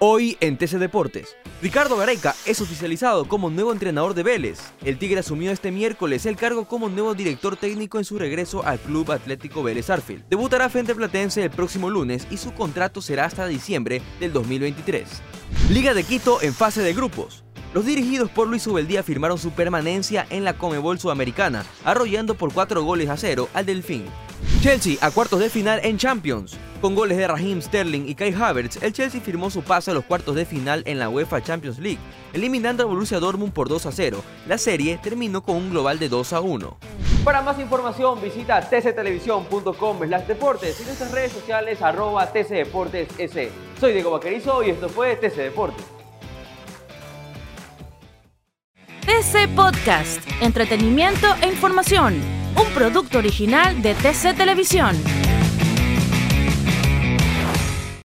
Hoy en TC Deportes, Ricardo Gareca es oficializado como nuevo entrenador de Vélez. El Tigre asumió este miércoles el cargo como nuevo director técnico en su regreso al Club Atlético Vélez Arfield. Debutará frente Platense el próximo lunes y su contrato será hasta diciembre del 2023. Liga de Quito en fase de grupos. Los dirigidos por Luis Ubeldía firmaron su permanencia en la Comebol Sudamericana, arrollando por 4 goles a 0 al Delfín. Chelsea a cuartos de final en Champions. Con goles de Raheem Sterling y Kai Havertz, el Chelsea firmó su paso a los cuartos de final en la UEFA Champions League, eliminando a Borussia Dortmund por 2 a 0. La serie terminó con un global de 2 a 1. Para más información visita tctelevisión.com deportes y nuestras redes sociales arroba tcdeportes Soy Diego Vaquerizo y esto fue TC Deportes. TC Podcast, entretenimiento e información, un producto original de TC Televisión.